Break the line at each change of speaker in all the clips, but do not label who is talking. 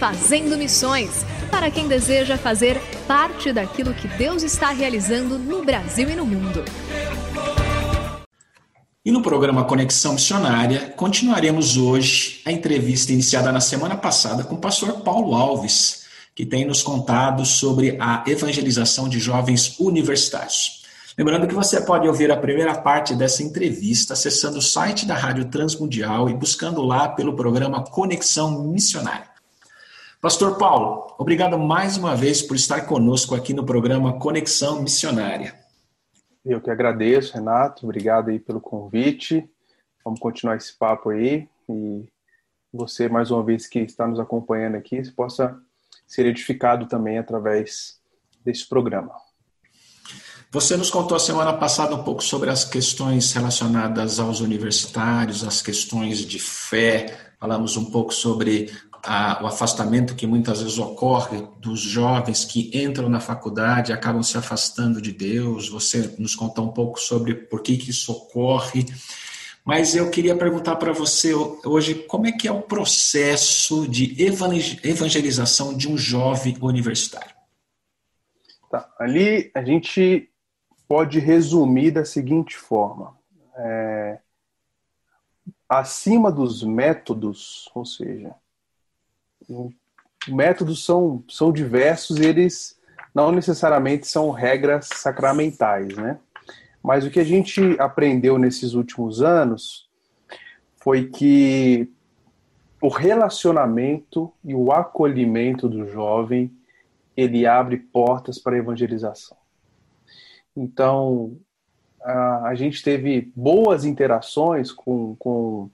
Fazendo Missões para quem deseja fazer parte daquilo que Deus está realizando no Brasil e no mundo.
E no programa Conexão Missionária, continuaremos hoje a entrevista iniciada na semana passada com o pastor Paulo Alves, que tem nos contado sobre a evangelização de jovens universitários. Lembrando que você pode ouvir a primeira parte dessa entrevista acessando o site da Rádio Transmundial e buscando lá pelo programa Conexão Missionária. Pastor Paulo, obrigado mais uma vez por estar conosco aqui no programa Conexão Missionária.
Eu que agradeço, Renato. Obrigado aí pelo convite. Vamos continuar esse papo aí e você mais uma vez que está nos acompanhando aqui, você possa ser edificado também através desse programa.
Você nos contou a semana passada um pouco sobre as questões relacionadas aos universitários, as questões de fé. Falamos um pouco sobre a, o afastamento que muitas vezes ocorre dos jovens que entram na faculdade acabam se afastando de Deus. Você nos contou um pouco sobre por que, que isso ocorre. Mas eu queria perguntar para você hoje como é que é o processo de evangelização de um jovem universitário.
Tá, ali a gente pode resumir da seguinte forma: é, acima dos métodos, ou seja, métodos são, são diversos e eles não necessariamente são regras sacramentais, né? Mas o que a gente aprendeu nesses últimos anos foi que o relacionamento e o acolhimento do jovem ele abre portas para a evangelização. Então, a, a gente teve boas interações com, com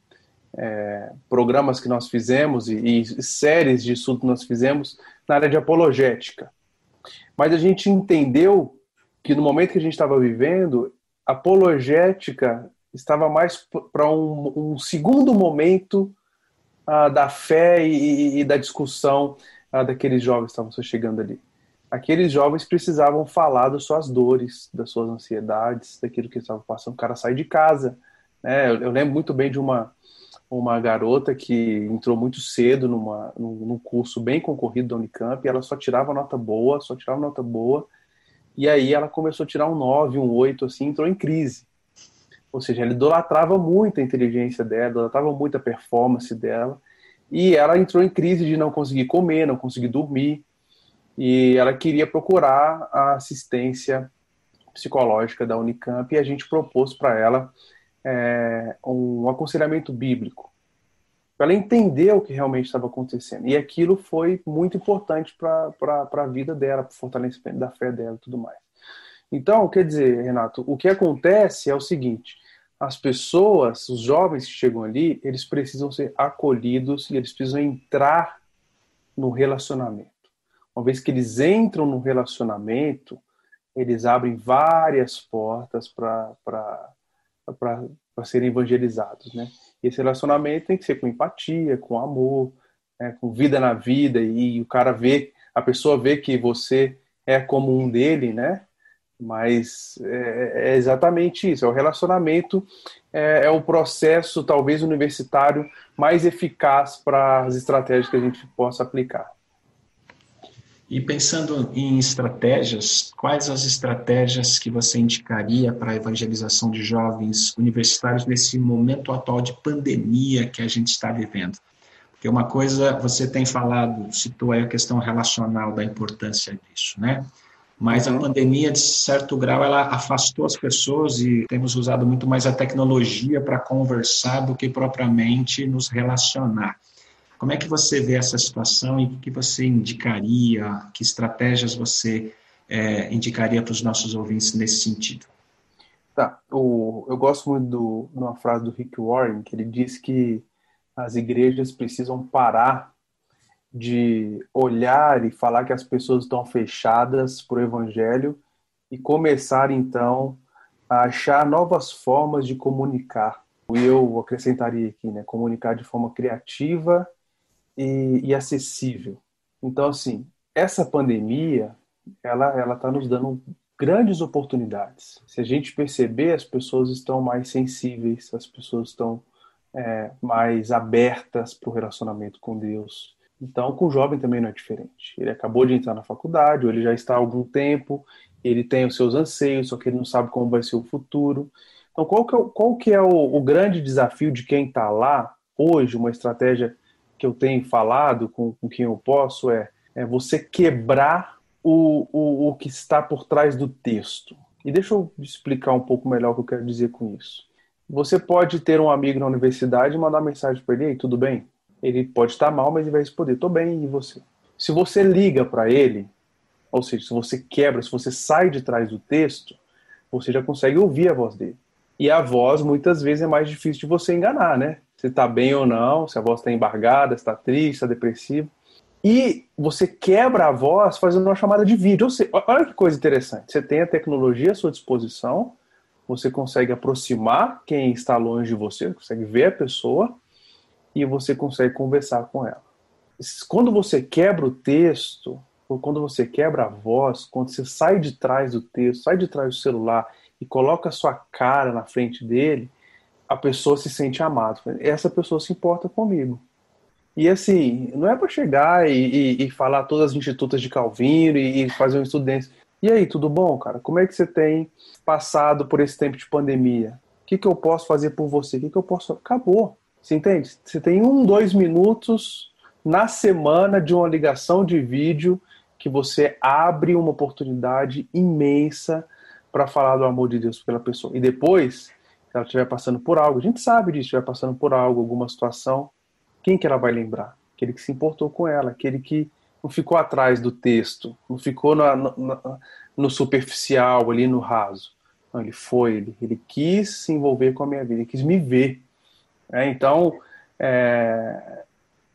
é, programas que nós fizemos e, e, séries de estudo que nós fizemos na área de apologética. Mas a gente entendeu que no momento que a gente estava vivendo, apologética estava mais para um, um, segundo momento uh, da fé e, e, da discussão uh, daqueles jovens que estavam chegando ali. Aqueles jovens precisavam falar das suas dores, das suas ansiedades, daquilo que estavam passando. O cara sai de casa. Né? Eu, eu lembro muito bem de uma, uma garota que entrou muito cedo numa, num curso bem concorrido da Unicamp e ela só tirava nota boa, só tirava nota boa. E aí ela começou a tirar um 9, um 8, assim, entrou em crise. Ou seja, ela idolatrava muito a inteligência dela, idolatrava muito a performance dela. E ela entrou em crise de não conseguir comer, não conseguir dormir. E ela queria procurar a assistência psicológica da Unicamp e a gente propôs para ela é, um aconselhamento bíblico, para ela entender o que realmente estava acontecendo. E aquilo foi muito importante para a vida dela, para o fortalecimento da fé dela e tudo mais. Então, quer dizer, Renato, o que acontece é o seguinte: as pessoas, os jovens que chegam ali, eles precisam ser acolhidos e eles precisam entrar no relacionamento. Uma vez que eles entram no relacionamento, eles abrem várias portas para para serem evangelizados, né? Esse relacionamento tem que ser com empatia, com amor, né, com vida na vida e o cara vê, a pessoa vê que você é como um dele, né? Mas é, é exatamente isso, é o relacionamento, é, é o processo, talvez, universitário mais eficaz para as estratégias que a gente possa aplicar.
E pensando em estratégias, quais as estratégias que você indicaria para a evangelização de jovens universitários nesse momento atual de pandemia que a gente está vivendo? Porque uma coisa, você tem falado, citou aí a questão relacional da importância disso, né? Mas uhum. a pandemia, de certo grau, ela afastou as pessoas e temos usado muito mais a tecnologia para conversar do que propriamente nos relacionar. Como é que você vê essa situação e o que você indicaria, que estratégias você é, indicaria para os nossos ouvintes nesse sentido?
Tá, o, eu gosto muito do, de uma frase do Rick Warren, que ele diz que as igrejas precisam parar de olhar e falar que as pessoas estão fechadas para o evangelho e começar então a achar novas formas de comunicar. E eu acrescentaria aqui, né, comunicar de forma criativa e, e acessível. Então, assim, essa pandemia, ela ela está nos dando grandes oportunidades. Se a gente perceber, as pessoas estão mais sensíveis, as pessoas estão é, mais abertas para o relacionamento com Deus. Então, com o jovem também não é diferente. Ele acabou de entrar na faculdade, ou ele já está há algum tempo, ele tem os seus anseios, só que ele não sabe como vai ser o futuro. Então, qual que é, qual que é o, o grande desafio de quem está lá hoje? Uma estratégia que eu tenho falado com, com quem eu posso é, é você quebrar o, o, o que está por trás do texto. E deixa eu explicar um pouco melhor o que eu quero dizer com isso. Você pode ter um amigo na universidade e mandar mensagem para ele, tudo bem? Ele pode estar mal, mas ele vai responder, tô bem, e você? Se você liga para ele, ou seja, se você quebra, se você sai de trás do texto, você já consegue ouvir a voz dele. E a voz, muitas vezes, é mais difícil de você enganar, né? Se está bem ou não, se a voz está embargada, está triste, está depressiva. E você quebra a voz fazendo uma chamada de vídeo. Seja, olha que coisa interessante. Você tem a tecnologia à sua disposição, você consegue aproximar quem está longe de você, consegue ver a pessoa e você consegue conversar com ela. Quando você quebra o texto, ou quando você quebra a voz, quando você sai de trás do texto, sai de trás do celular e coloca a sua cara na frente dele, a pessoa se sente amada. Essa pessoa se importa comigo. E assim, não é para chegar e, e, e, falar todas as institutas de Calvino e, e fazer um estudo desse. E aí, tudo bom, cara? Como é que você tem passado por esse tempo de pandemia? O que, que eu posso fazer por você? O que, que eu posso. Acabou. Você entende? Você tem um, dois minutos na semana de uma ligação de vídeo que você abre uma oportunidade imensa para falar do amor de Deus pela pessoa. E depois, ela estiver passando por algo, a gente sabe disso, estiver passando por algo, alguma situação, quem que ela vai lembrar? Aquele que se importou com ela, aquele que não ficou atrás do texto, não ficou na, na, no superficial, ali no raso. Não, ele foi, ele, ele quis se envolver com a minha vida, ele quis me ver. É, então, é,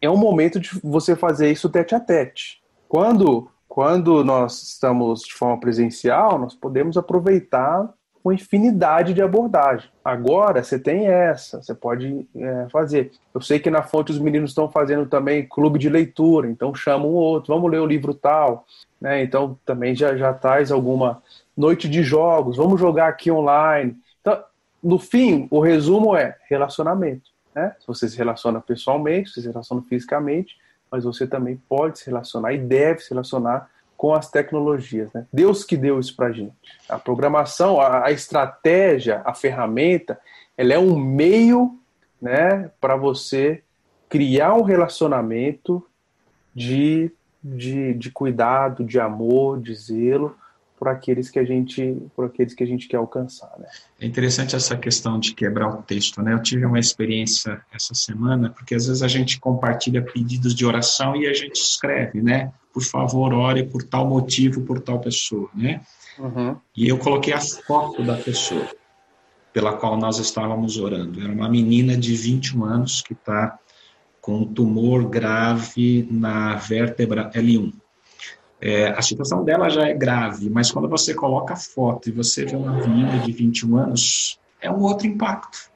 é um momento de você fazer isso tete a tete. Quando, quando nós estamos de forma presencial, nós podemos aproveitar uma infinidade de abordagem. Agora você tem essa, você pode é, fazer. Eu sei que na fonte os meninos estão fazendo também clube de leitura, então chamam um outro, vamos ler o livro tal, né? Então também já, já traz alguma noite de jogos, vamos jogar aqui online. Então, no fim, o resumo é relacionamento. Né? Você se relaciona pessoalmente, você se relaciona fisicamente, mas você também pode se relacionar e deve se relacionar com as tecnologias. Né? Deus que deu isso para a gente. A programação, a, a, estratégia, a ferramenta, ela é um meio né, para você criar um relacionamento de, de, de cuidado, de amor, de zelo por aqueles que a gente por aqueles que a gente quer alcançar, né?
É interessante essa questão de quebrar o texto, né? Eu tive uma experiência essa semana porque às vezes a gente compartilha pedidos de oração e a gente escreve, né? Por favor, ore por tal motivo, por tal pessoa, né? Uhum. E eu coloquei a foto da pessoa pela qual nós estávamos orando. Era uma menina de 21 anos que está com um tumor grave na vértebra L1. É, a situação dela já é grave, mas quando você coloca a foto e você vê uma menina de 21 anos, é um outro impacto.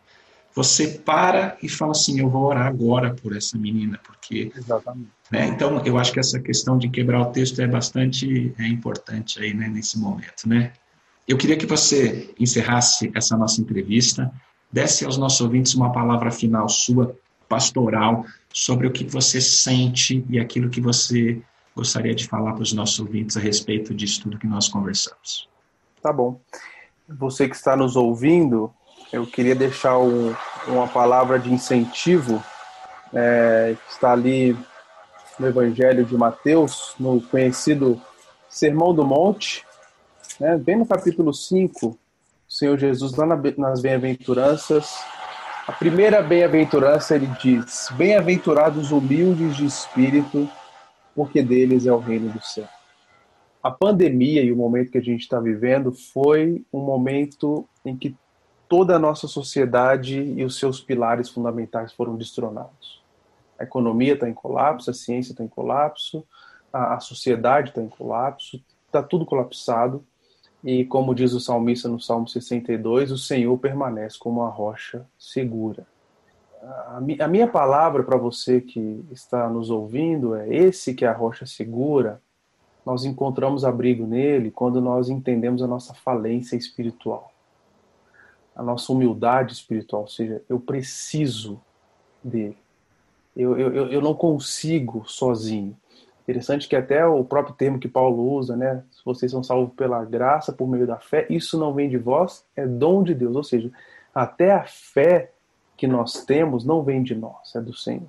Você para e fala assim: eu vou orar agora por essa menina, porque. Exatamente. Né, então, eu acho que essa questão de quebrar o texto é bastante é importante aí, né, nesse momento, né? Eu queria que você encerrasse essa nossa entrevista, desse aos nossos ouvintes uma palavra final sua, pastoral, sobre o que você sente e aquilo que você gostaria de falar para os nossos ouvintes a respeito disso tudo que nós conversamos.
Tá bom. Você que está nos ouvindo, eu queria deixar um, uma palavra de incentivo, é, que está ali no Evangelho de Mateus, no conhecido Sermão do Monte, né, bem no capítulo 5, o Senhor Jesus, lá nas bem-aventuranças, a primeira bem-aventurança ele diz: Bem-aventurados humildes de espírito, porque deles é o reino do céu. A pandemia e o momento que a gente está vivendo foi um momento em que toda a nossa sociedade e os seus pilares fundamentais foram destronados. A economia está em colapso, a ciência está em colapso, a, a sociedade está em colapso, está tudo colapsado. E como diz o salmista no Salmo 62, o Senhor permanece como uma rocha segura. A minha palavra para você que está nos ouvindo é: esse que é a rocha segura, nós encontramos abrigo nele quando nós entendemos a nossa falência espiritual a nossa humildade espiritual, ou seja, eu preciso dele. Eu, eu, eu não consigo sozinho. Interessante que até o próprio termo que Paulo usa, né? Vocês são salvos pela graça, por meio da fé, isso não vem de vós, é dom de Deus. Ou seja, até a fé que nós temos não vem de nós, é do Senhor.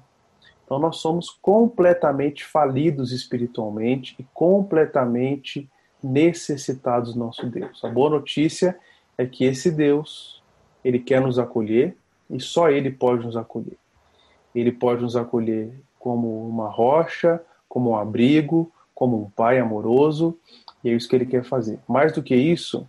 Então nós somos completamente falidos espiritualmente e completamente necessitados do nosso Deus. A boa notícia é que esse Deus, ele quer nos acolher e só Ele pode nos acolher. Ele pode nos acolher como uma rocha, como um abrigo, como um pai amoroso, e é isso que Ele quer fazer. Mais do que isso,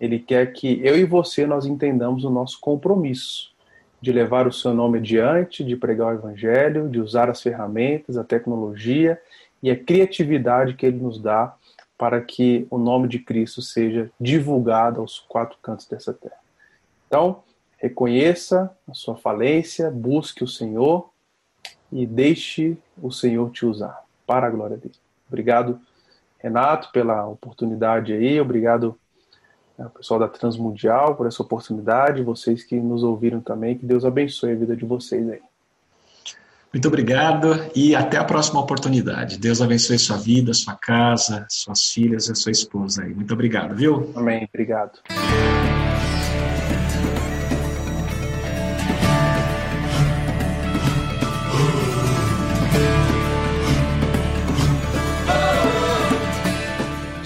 Ele quer que eu e você nós entendamos o nosso compromisso de levar o seu nome adiante, de pregar o Evangelho, de usar as ferramentas, a tecnologia e a criatividade que Ele nos dá para que o nome de Cristo seja divulgado aos quatro cantos dessa terra. Então, reconheça a sua falência, busque o Senhor e deixe o Senhor te usar para a glória dele. Obrigado, Renato, pela oportunidade aí. Obrigado ao né, pessoal da Transmundial por essa oportunidade, vocês que nos ouviram também. Que Deus abençoe a vida de vocês aí.
Muito obrigado e até a próxima oportunidade. Deus abençoe sua vida, sua casa, suas filhas e sua esposa aí. Muito obrigado, viu?
Amém. Obrigado.